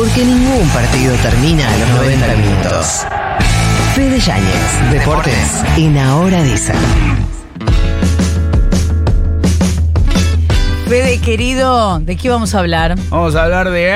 Porque ningún partido termina a los 90 minutos. Fede Yáñez, Deportes, en Ahora dicen. Fede, querido, ¿de qué vamos a hablar? Vamos a hablar de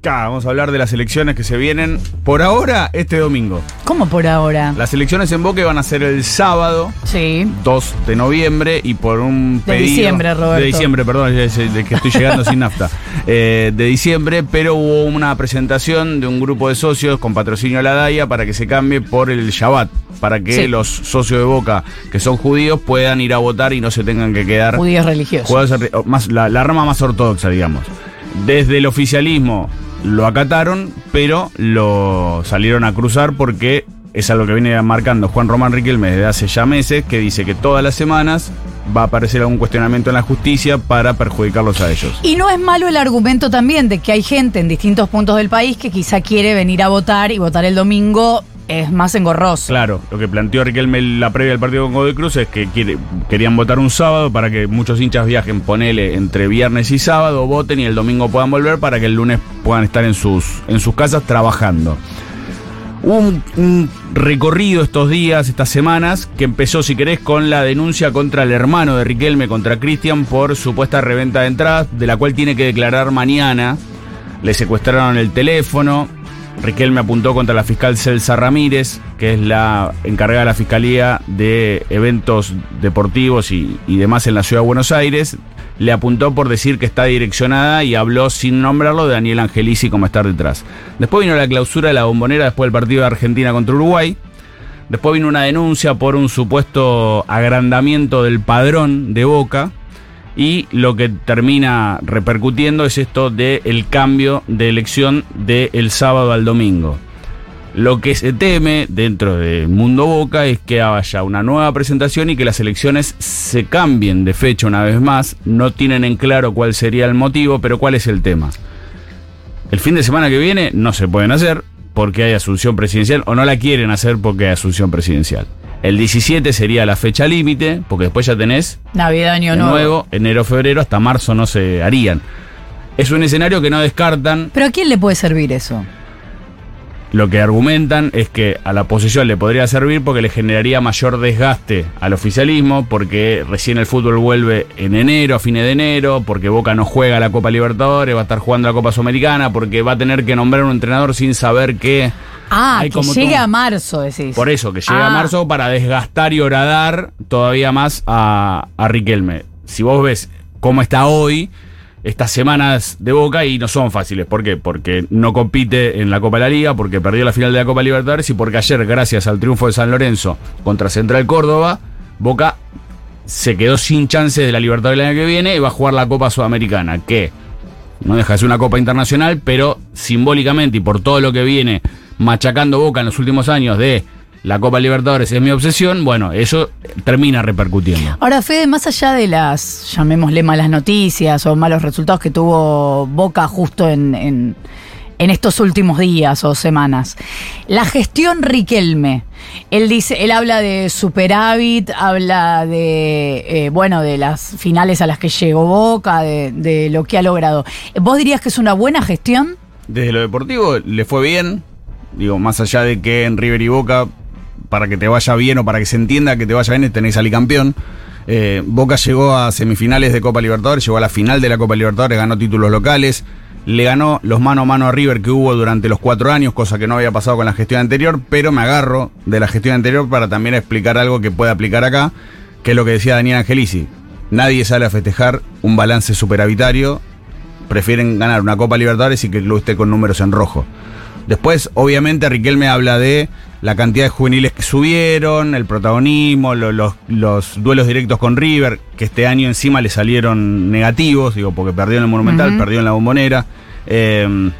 acá. Vamos a hablar de las elecciones que se vienen por ahora este domingo. ¿Cómo por ahora? Las elecciones en Boque van a ser el sábado Sí. 2 de noviembre y por un De pedido- diciembre, Roberto. De diciembre, perdón, es de que estoy llegando sin nafta. Eh, de diciembre, pero hubo una presentación de un grupo de socios con patrocinio a la DAIA para que se cambie por el Shabbat, para que Sí. los socios de Boca que son judíos puedan ir a votar y no se tengan que quedar Judíos religiosos. más, la, la rama más ortodoxa, digamos. Desde el oficialismo lo acataron, pero lo salieron a cruzar porque es algo que viene marcando Juan Román Riquelme desde hace ya meses, que dice que todas las semanas va a aparecer algún cuestionamiento en la justicia para perjudicarlos a ellos. Y no es malo el argumento también de que hay gente en distintos puntos del país que quizá quiere venir a votar y votar el domingo es más engorroso. Claro, lo que planteó Riquelme la previa del partido con Godoy Cruz es que querían votar un sábado para que muchos hinchas viajen, ponele, entre viernes y sábado, voten y el domingo puedan volver para que el lunes puedan estar en sus, en sus casas trabajando. Un, un recorrido estos días, estas semanas, que empezó, si querés, con la denuncia contra el hermano de Riquelme, contra Cristian, por supuesta reventa de entradas, de la cual tiene que declarar mañana. Le secuestraron el teléfono. Riquelme apuntó contra la fiscal Celsa Ramírez, que es la encargada de la Fiscalía de Eventos Deportivos y, demás en la Ciudad de Buenos Aires. Le apuntó por decir que está direccionada y habló sin nombrarlo de Daniel Angelici como estar detrás. Después vino la clausura de la bombonera después del partido de Argentina contra Uruguay. Después vino una denuncia por un supuesto agrandamiento del padrón de Boca. Y lo que termina repercutiendo es esto del cambio de elección del sábado al domingo. Lo que se teme dentro del mundo Boca es que haya una nueva presentación y que las elecciones se cambien de fecha una vez más. No tienen en claro cuál sería el motivo, pero cuál es el tema. El fin de semana que viene no se pueden hacer porque hay asunción presidencial o no la quieren hacer porque hay asunción presidencial. El 17 sería la fecha límite, porque después ya tenés Navidad, año nuevo. nuevo, enero, febrero, hasta marzo no se harían. Es un escenario que no descartan. Pero ¿a quién le puede servir eso? Lo que argumentan es que a la oposición le podría servir porque le generaría mayor desgaste al oficialismo, porque recién el fútbol vuelve en enero, a fines de enero, porque Boca no juega la Copa Libertadores, va a estar jugando la Copa Sudamericana, porque va a tener que nombrar un entrenador sin saber qué. Ah, Hay que como llegue todo- a marzo, decís. Por eso, que llega Ah. a marzo para desgastar y horadar todavía más a, a Riquelme. Si vos ves cómo está hoy, estas semanas de Boca y no son fáciles. ¿Por qué? Porque no compite en la Copa de la Liga, porque perdió la final de la Copa Libertadores y porque ayer, gracias al triunfo de San Lorenzo contra Central Córdoba, Boca se quedó sin chances de la Libertadores el año que viene y va a jugar la Copa Sudamericana, que no deja de ser una Copa Internacional, pero simbólicamente y por todo lo que viene machacando Boca en los últimos años de la Copa Libertadores es mi obsesión, bueno, eso termina repercutiendo. Ahora, Fede, más allá de las, llamémosle malas noticias o malos resultados que tuvo Boca justo en, en- en estos últimos días o semanas, la gestión Riquelme, él dice, él habla de superávit, habla de, eh, bueno, de las finales a las que llegó Boca, de, de lo que ha logrado. ¿Vos dirías que es una buena gestión? Desde lo deportivo le fue bien, digo, más allá de que en River y Boca, para que te vaya bien o para que se entienda que te vaya bien, tenés al campeón. Eh, Boca llegó a semifinales de Copa Libertadores, llegó a la final de la Copa Libertadores, ganó títulos locales, le ganó los mano a mano a River que hubo durante los cuatro años, cosa que no había pasado con la gestión anterior, pero me agarro de la gestión anterior para también explicar algo que pueda aplicar acá, que es lo que decía Daniel Angelici. Nadie sale a festejar un balance superavitario, prefieren ganar una Copa Libertadores y que el club esté con números en rojo. Después, obviamente, Riquelme habla de la cantidad de juveniles que subieron, el protagonismo, lo- los, los duelos directos con River, que este año encima le salieron negativos, digo, porque perdió en el Monumental, perdió en la Bombonera. Eh,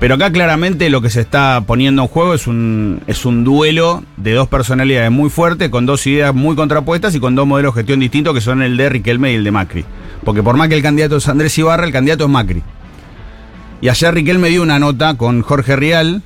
pero acá claramente lo que se está poniendo en juego es un, es un duelo de dos personalidades muy fuertes, con dos ideas muy contrapuestas y con dos modelos de gestión distintos, que son el de Riquelme y el de Macri. Porque por más que el candidato es Andrés Ibarra, el candidato es Macri. Y ayer Riquelme dio una nota con Jorge Rial,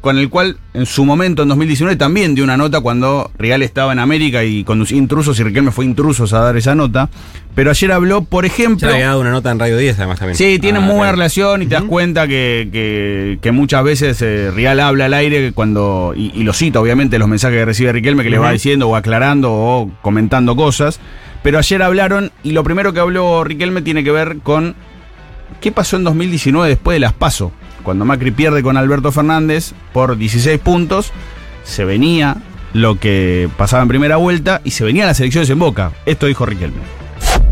con el cual en su momento, en 2019, también dio una nota cuando Real estaba en América y conducía intrusos y Riquelme fue intrusos a dar esa nota. Pero ayer habló, por ejemplo... Ya había dado una nota en Radio 10 además también. Sí, tienen Ah, muy buena claro. relación y te das cuenta que, que- que muchas veces eh, Real habla al aire cuando. Y, y lo cita, obviamente, los mensajes que recibe Riquelme que le va diciendo o aclarando o comentando cosas. Pero ayer hablaron y lo primero que habló Riquelme tiene que ver con qué pasó en 2019 después de las PASO. Cuando Macri pierde con Alberto Fernández por 16 puntos, se venía lo que pasaba en primera vuelta y se venían las elecciones en Boca. Esto dijo Riquelme.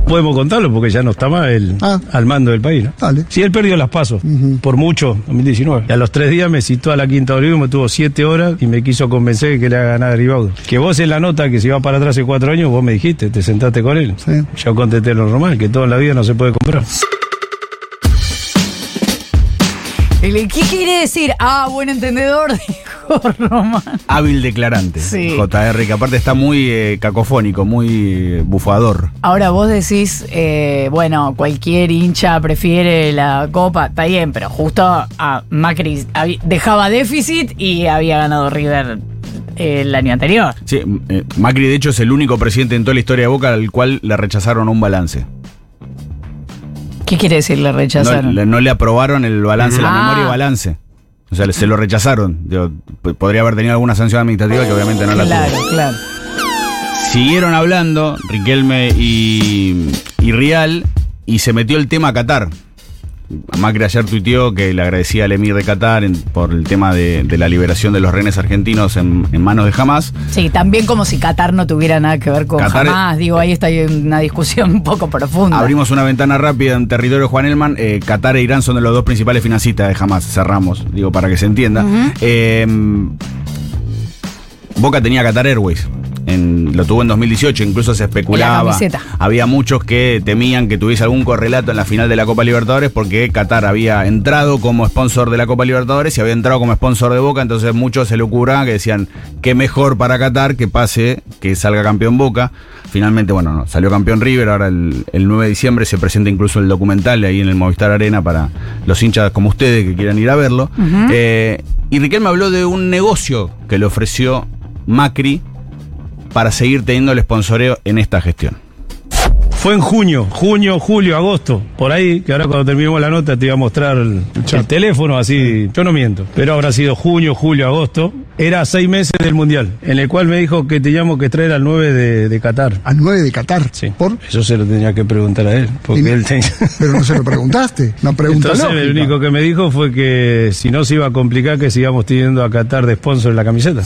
Podemos contarlo porque ya no está más él Ah. al mando del país. ¿no? Dale. Sí, él perdió las pasos, por mucho, 2019. Y a los tres días me citó a la Quinta de Olivo, me tuvo siete horas y me quiso convencer de que le haga ganar a Ribaudo. Que vos en la nota que se iba para atrás hace cuatro años, vos me dijiste, te sentaste con él. Sí. Yo contesté lo normal, que todo en la vida no se puede comprar. ¿Qué quiere decir? Ah, buen entendedor, dijo Román. hábil declarante. Sí. JR, que aparte está muy eh, cacofónico, muy eh, bufador. Ahora vos decís, eh, bueno, cualquier hincha prefiere la copa, está bien, pero justo a Macri dejaba déficit y había ganado River el año anterior. Sí, Macri, de hecho, es el único presidente en toda la historia de Boca al cual le rechazaron un balance. ¿Qué quiere decir le rechazaron? no le aprobaron el balance, la Ah. memoria y balance. O sea, se lo rechazaron. Podría haber tenido alguna sanción administrativa que obviamente no la claro, tuvo. claro. Siguieron hablando, Riquelme y, y Rial, y se metió el tema Qatar. Macri ayer tuiteó que le agradecía al emir de Qatar en- por el tema de, de la liberación de los rehenes argentinos en, en manos de Hamas. Sí, también como si Qatar no tuviera nada que ver con Qatar- jamás. Digo, ahí está una discusión un poco profunda. Abrimos una ventana rápida en territorio Juan Elman. Eh, Qatar e Irán son de los dos principales financistas de Hamas. Cerramos, digo, para que se entienda. Eh, Boca tenía Qatar Airways. En- lo tuvo en 2018, incluso se especulaba. Había muchos que temían que tuviese algún correlato en la final de la Copa Libertadores porque Qatar había entrado como sponsor de la Copa Libertadores y había entrado como sponsor de Boca, entonces muchos se le ocurra que decían que mejor para Qatar que pase, que salga campeón Boca. Finalmente, bueno, no, salió campeón River, ahora el, el 9 de diciembre se presenta incluso el documental ahí en el Movistar Arena para los hinchas como ustedes que quieran ir a verlo. Eh, y Riquelme habló de un negocio que le ofreció Macri para seguir teniendo el sponsoreo en esta gestión. Fue en junio, junio, julio, agosto, por ahí, que ahora cuando terminemos la nota te iba a mostrar el, el teléfono, así, yo no miento, pero habrá sido junio, julio, agosto, era seis meses del Mundial, en el cual me dijo que teníamos que traer al 9 de, de Qatar. Al 9 de Qatar. Sí, ¿Por? eso se lo tenía que preguntar a él, porque él tenía... Pero no se lo preguntaste. Una pregunta Entonces el único que me dijo fue que si no se iba a complicar que sigamos teniendo a Qatar de sponsor en la camiseta.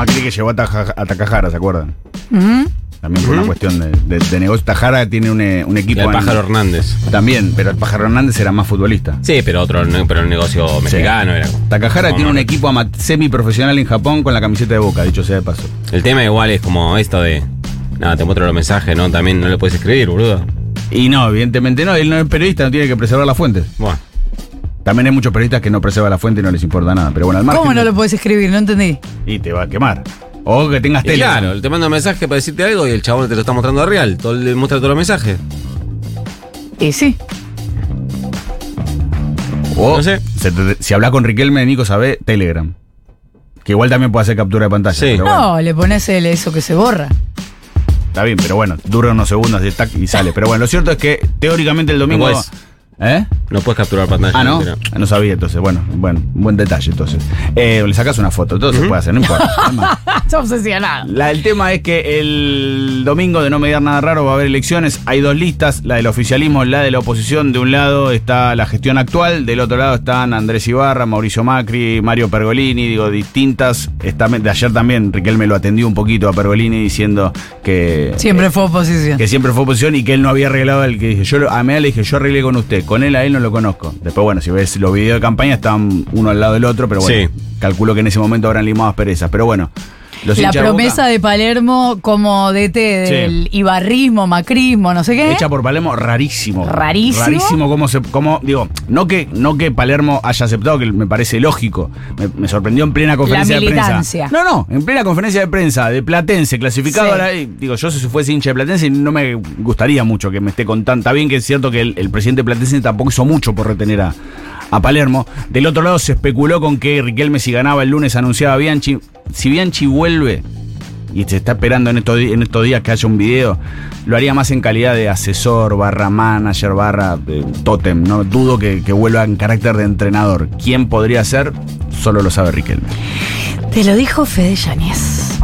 Macri que llevó a, Taja- a Takahara, ¿se acuerdan? También por una cuestión de, de- de negocio. Tajara tiene un, eh, un Y equipo. el en- Pájaro Hernández. También, pero el Pájaro Hernández era más futbolista. Sí, pero otro, pero el negocio mexicano era. Takahara tiene un más- equipo semiprofesional en Japón con la camiseta de boca, dicho sea de paso. El tema igual es como esto de. Nada, te muestro los mensajes, ¿no? También no le puedes escribir, boludo. Y no, evidentemente no, él no es periodista, no tiene que preservar las fuentes. Bueno. También hay muchos periodistas que no preservan la fuente y no les importa nada. Pero bueno, al margen. ¿Cómo no lo puedes escribir? No entendí. Y te va a quemar. O que tengas tele. claro, te manda un mensaje para decirte algo y el chabón te lo está mostrando a real. Todo, le muestra todos los mensajes. Y sí. O No sé. se te- si hablas con Riquelme, Nico sabe Telegram. Que igual también puede hacer captura de pantalla. Sí. pero bueno. No, le pones el eso que se borra. Está bien, pero bueno, dura unos segundos y, tac, y sale. Pero bueno, lo cierto es que teóricamente el domingo. No. ¿Eh? No puedes capturar pantalla. Ah, no. No sabía, entonces. Bueno, bueno, buen detalle, entonces. Eh, le sacas una foto, todo se puede hacer, no importa. Está obsesionado. La- el tema es que el domingo, de no mediar nada raro, va a haber elecciones. Hay dos listas, la del oficialismo, la de la oposición. De un lado está la gestión actual, del otro lado están Andrés Ibarra, Mauricio Macri, Mario Pergolini, digo, distintas. Está, de ayer también Riquelme lo atendió un poquito a Pergolini diciendo que... Siempre fue oposición. que siempre fue oposición y que él no había arreglado el que dije. Yo lo- a mí le dije, yo arreglé con usted, con él a él no lo conozco. Después, bueno, si ves los videos de campaña estaban uno al lado del otro, pero bueno, Sí. calculo que en ese momento habrán limado asperezas. Pero bueno, Los La promesa de Palermo como DT del ibarrismo, macrismo, no sé qué. Hecha por Palermo, rarísimo. Rarísimo. Rarísimo cómo se. Digo, no que, no que Palermo haya aceptado, que me parece lógico. Me, me sorprendió en plena conferencia de militancia. prensa. No, no, en plena conferencia de prensa de Platense, clasificado Sí. Digo, yo si fuese hincha de Platense, no me gustaría mucho que me esté contando. Está bien que es cierto que el, el presidente de Platense tampoco hizo mucho por retener a, a Palermo. Del otro lado se especuló con que Riquelme, si ganaba el lunes, anunciaba a Bianchi. Si Bianchi vuelve y se está esperando en estos, días que haya un video, lo haría más en calidad de asesor, barra manager, barra eh, tótem. No dudo que, que vuelva en carácter de entrenador. ¿Quién podría ser? Solo lo sabe Riquelme. Te lo dijo Fede Yáñez.